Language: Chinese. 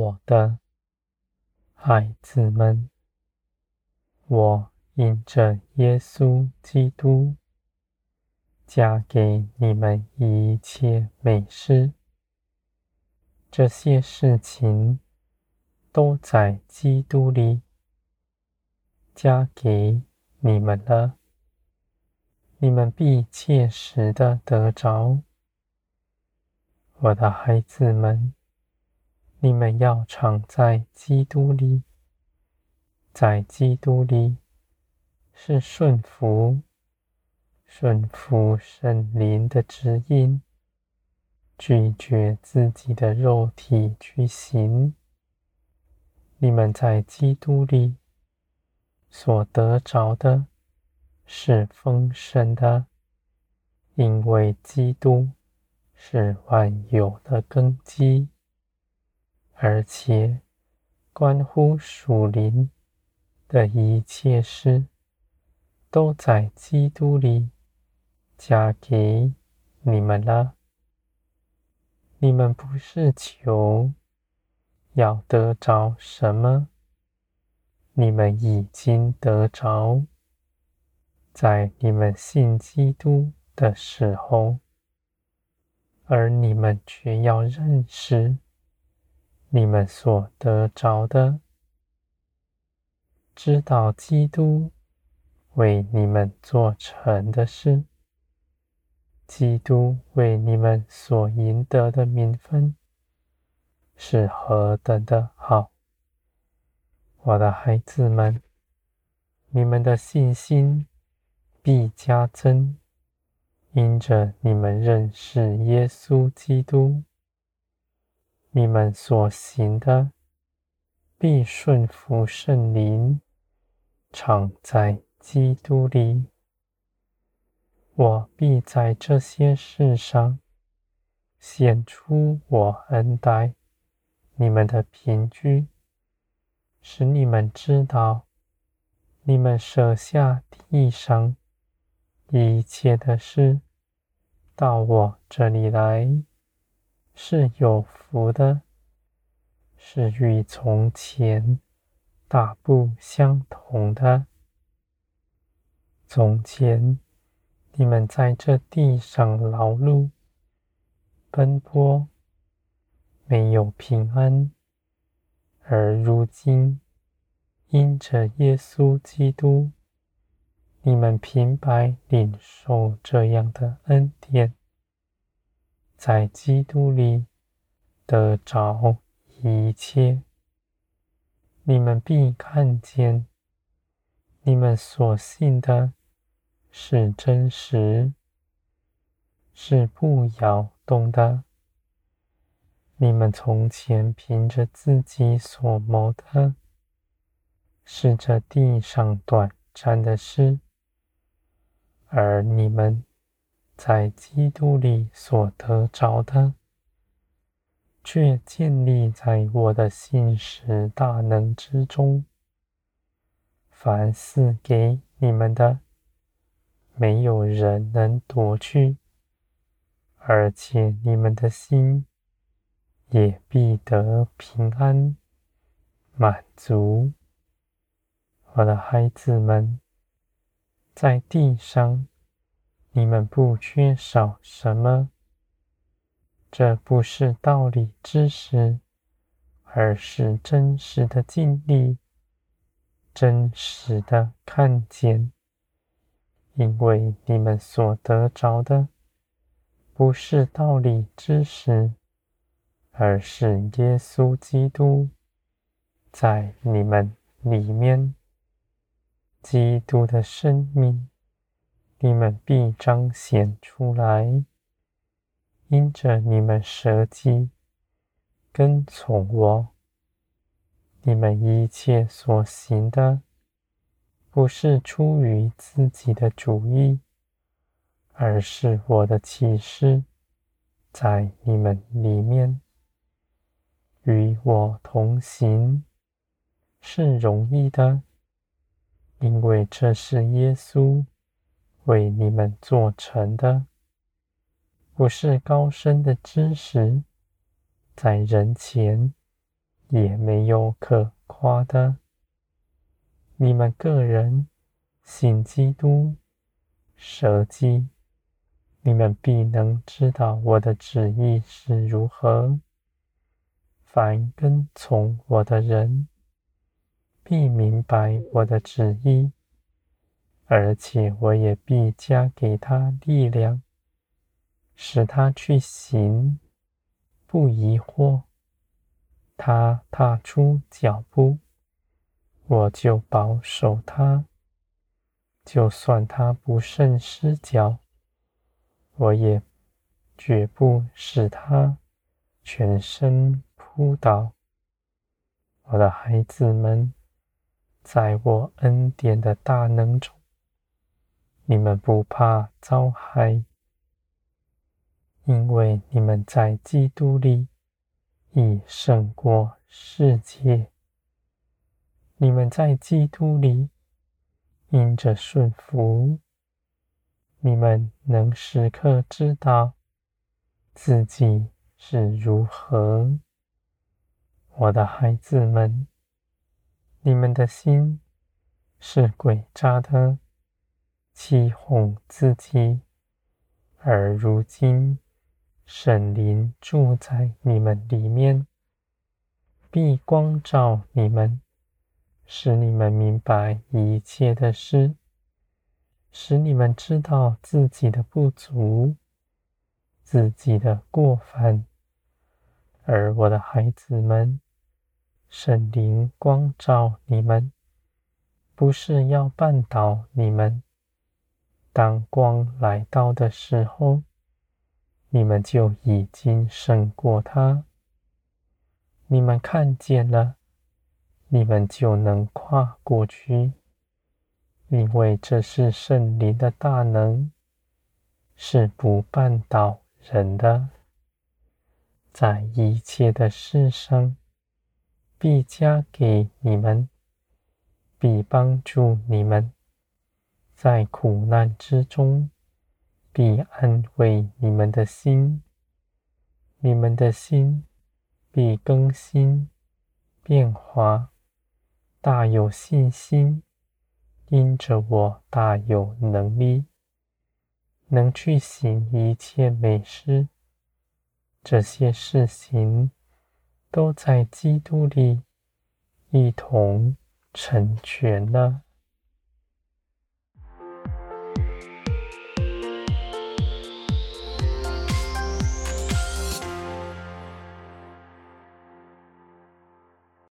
我的孩子们，我因着耶稣基督，加给你们一切美事，这些事情都在基督里加给你们了。你们必切实的得着，我的孩子们，你们要常在基督里，在基督里是顺服、顺服圣灵的指引，拒绝自己的肉体去行。你们在基督里所得着的。是丰盛的，因为基督是万有的根基，而且关乎属灵的一切事，都在基督里加给你们了。你们不是求要得着什么，你们已经得着。在你们信基督的时候，而你们却要认识你们所得着的，知道基督为你们做成的事，基督为你们所赢得的名分是何等的好，我的孩子们，你们的信心。必加增，因着你们认识耶稣基督，你们所行的必顺服圣灵，常在基督里。我必在这些事上显出我恩待你们的凭据，使你们知道，你们舍下地上。一切的事到我这里来是有福的，是与从前大不相同的。从前你们在这地上劳碌奔波，没有平安，而如今因着耶稣基督。你们平白领受这样的恩典，在基督里得着一切，你们必看见，你们所信的是真实，是不摇动的。你们从前凭着自己所谋的，是这地上短暂的事。而你们在基督里所得着的，却建立在我的信实大能之中。凡是给你们的，没有人能夺去，而且你们的心也必得平安、满足。我的孩子们。在地上，你们不缺少什么。这不是道理知识，而是真实的经历，真实的看见。因为你们所得着的，不是道理知识，而是耶稣基督在你们里面。基督的生命，你们必彰显出来，因着你们舍己，跟从我。你们一切所行的，不是出于自己的主意，而是我的启示在你们里面，与我同行，是容易的。因为这是耶稣为你们做成的，不是高深的知识，在人前也没有可夸的。你们个人信基督，舍己，你们必能知道我的旨意是如何。凡跟从我的人，必明白我的旨意，而且我也必加给他力量，使他去行，不疑惑。他踏出脚步，我就保守他；就算他不慎失脚，我也绝不使他全身扑倒。我的孩子们，在我恩典的大能中，你们不怕遭害，因为你们在基督里已胜过世界。你们在基督里因着顺服，你们能时刻知道自己是如何。我的孩子们，你们的心是诡诈的，欺哄自己；而如今圣灵住在你们里面，必光照你们，使你们明白一切的事，使你们知道自己的不足，自己的过犯。而我的孩子们，圣灵光照你们，不是要绊倒你们。当光来到的时候，你们就已经胜过他。你们看见了，你们就能跨过去，因为这是圣灵的大能，是不绊倒人的。在一切的事上，必加给你们，必帮助你们，在苦难之中，必安慰你们的心，你们的心必更新变化，大有信心，因着我大有能力，能去行一切美事。这些事情都在基督里一同成全了。